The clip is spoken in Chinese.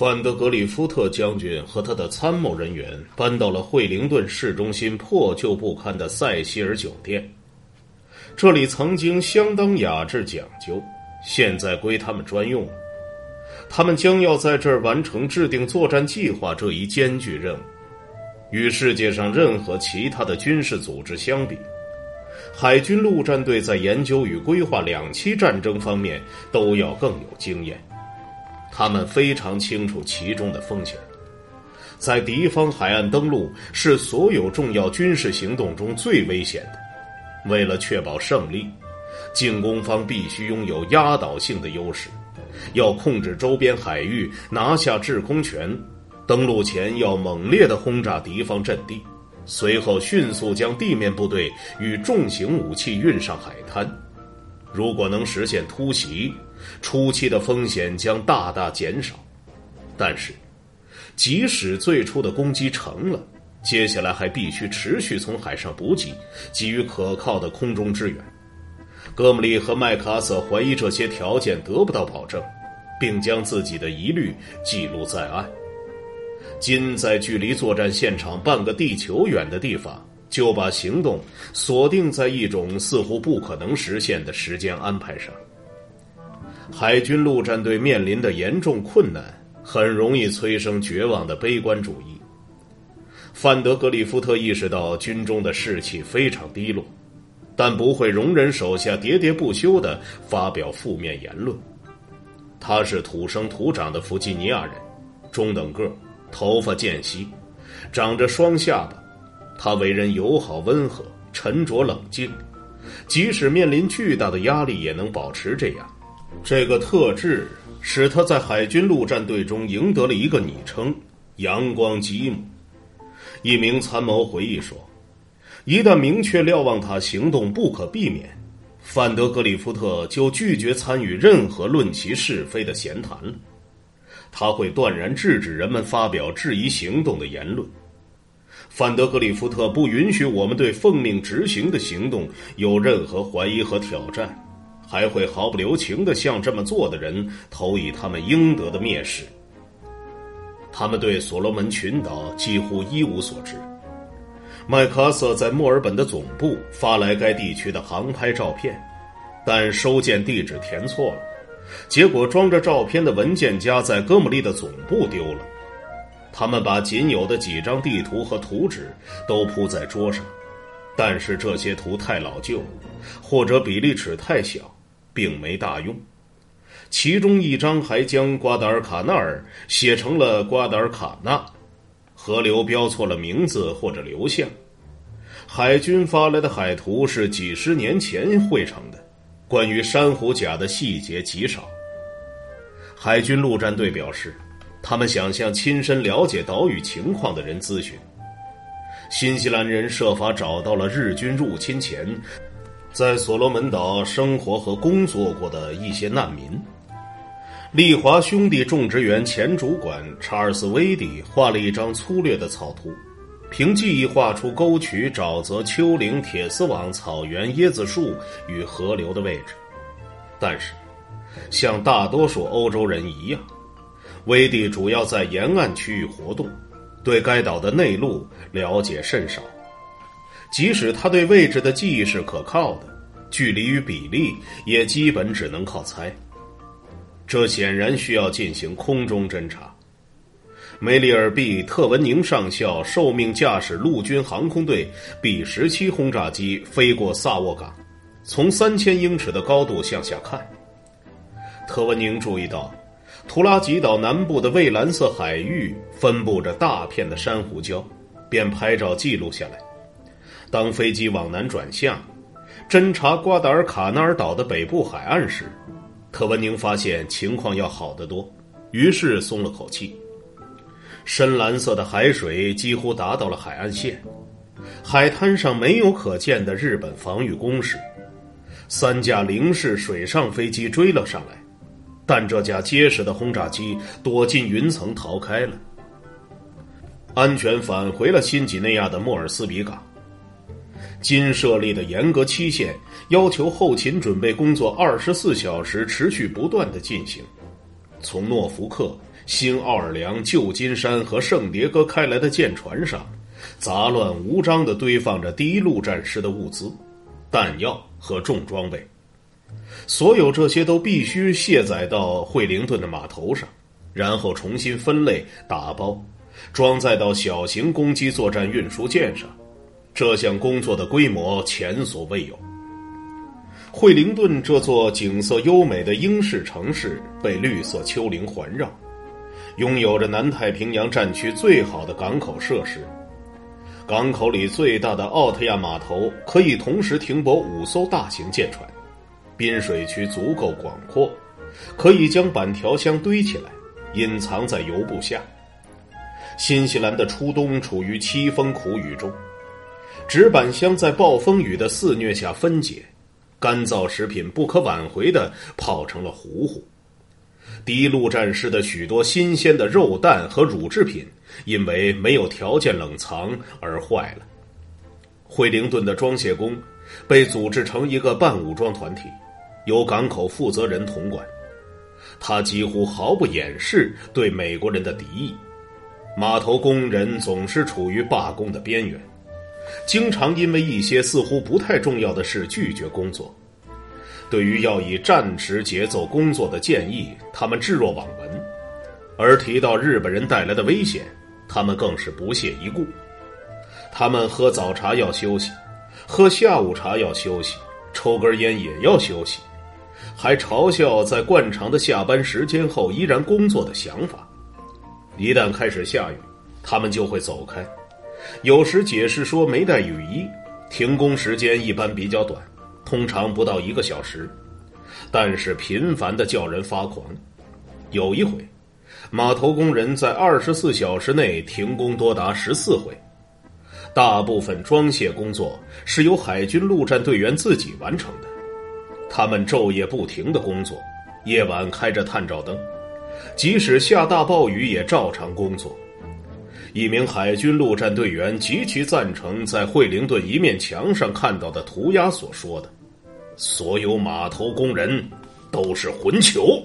范德格里夫特将军和他的参谋人员搬到了惠灵顿市中心破旧不堪的塞西尔酒店。这里曾经相当雅致讲究，现在归他们专用。他们将要在这儿完成制定作战计划这一艰巨任务。与世界上任何其他的军事组织相比，海军陆战队在研究与规划两栖战争方面都要更有经验。他们非常清楚其中的风险，在敌方海岸登陆是所有重要军事行动中最危险的。为了确保胜利，进攻方必须拥有压倒性的优势，要控制周边海域，拿下制空权。登陆前要猛烈的轰炸敌方阵地，随后迅速将地面部队与重型武器运上海滩。如果能实现突袭，初期的风险将大大减少，但是，即使最初的攻击成了，接下来还必须持续从海上补给，给予可靠的空中支援。戈姆利和麦克阿瑟怀疑这些条件得不到保证，并将自己的疑虑记录在案。今在距离作战现场半个地球远的地方，就把行动锁定在一种似乎不可能实现的时间安排上。海军陆战队面临的严重困难，很容易催生绝望的悲观主义。范德格里夫特意识到军中的士气非常低落，但不会容忍手下喋喋不休的发表负面言论。他是土生土长的弗吉尼亚人，中等个，头发间稀，长着双下巴。他为人友好温和，沉着冷静，即使面临巨大的压力，也能保持这样。这个特质使他在海军陆战队中赢得了一个昵称“阳光吉姆”。一名参谋回忆说：“一旦明确瞭望他行动不可避免，范德格里夫特就拒绝参与任何论其是非的闲谈了。他会断然制止人们发表质疑行动的言论。范德格里夫特不允许我们对奉命执行的行动有任何怀疑和挑战。”还会毫不留情的向这么做的人投以他们应得的蔑视。他们对所罗门群岛几乎一无所知。麦克阿瑟在墨尔本的总部发来该地区的航拍照片，但收件地址填错了，结果装着照片的文件夹在哥姆利的总部丢了。他们把仅有的几张地图和图纸都铺在桌上，但是这些图太老旧，或者比例尺太小。并没大用，其中一张还将瓜达尔卡纳尔写成了瓜达尔卡纳，河流标错了名字或者流向。海军发来的海图是几十年前绘成的，关于珊瑚甲的细节极少。海军陆战队表示，他们想向亲身了解岛屿情况的人咨询。新西兰人设法找到了日军入侵前。在所罗门岛生活和工作过的一些难民，利华兄弟种植园前主管查尔斯·威迪画了一张粗略的草图，凭记忆画出沟渠、沼泽、丘陵、铁丝网、草原、椰子树与河流的位置。但是，像大多数欧洲人一样，威帝主要在沿岸区域活动，对该岛的内陆了解甚少。即使他对位置的记忆是可靠的，距离与比例也基本只能靠猜。这显然需要进行空中侦察。梅里尔 ·B· 特文宁上校受命驾驶陆军航空队 B 十七轰炸机飞过萨沃港，从三千英尺的高度向下看。特文宁注意到，图拉吉岛南部的蔚蓝色海域分布着大片的珊瑚礁，便拍照记录下来。当飞机往南转向，侦察瓜达尔卡纳尔岛的北部海岸时，特文宁发现情况要好得多，于是松了口气。深蓝色的海水几乎达到了海岸线，海滩上没有可见的日本防御工事。三架零式水上飞机追了上来，但这架结实的轰炸机躲进云层逃开了，安全返回了新几内亚的莫尔斯比港。金设立的严格期限要求后勤准备工作二十四小时持续不断的进行，从诺福克、新奥尔良、旧金山和圣迭戈开来的舰船上，杂乱无章地堆放着第一陆战师的物资、弹药和重装备。所有这些都必须卸载到惠灵顿的码头上，然后重新分类、打包，装载到小型攻击作战运输舰上。这项工作的规模前所未有。惠灵顿这座景色优美的英式城市被绿色丘陵环绕，拥有着南太平洋战区最好的港口设施。港口里最大的奥特亚码头可以同时停泊五艘大型舰船，滨水区足够广阔，可以将板条箱堆起来，隐藏在油布下。新西兰的初冬处于凄风苦雨中，纸板箱在暴风雨的肆虐下分解。干燥食品不可挽回的泡成了糊糊。第陆战师的许多新鲜的肉蛋和乳制品，因为没有条件冷藏而坏了。惠灵顿的装卸工被组织成一个半武装团体，由港口负责人统管。他几乎毫不掩饰对美国人的敌意。码头工人总是处于罢工的边缘。经常因为一些似乎不太重要的事拒绝工作。对于要以战时节奏工作的建议，他们置若罔闻；而提到日本人带来的危险，他们更是不屑一顾。他们喝早茶要休息，喝下午茶要休息，抽根烟也要休息，还嘲笑在惯常的下班时间后依然工作的想法。一旦开始下雨，他们就会走开。有时解释说没带雨衣，停工时间一般比较短，通常不到一个小时，但是频繁的叫人发狂。有一回，码头工人在二十四小时内停工多达十四回，大部分装卸工作是由海军陆战队员自己完成的，他们昼夜不停的工作，夜晚开着探照灯，即使下大暴雨也照常工作。一名海军陆战队员极其赞成在惠灵顿一面墙上看到的涂鸦所说的：“所有码头工人都是混球。”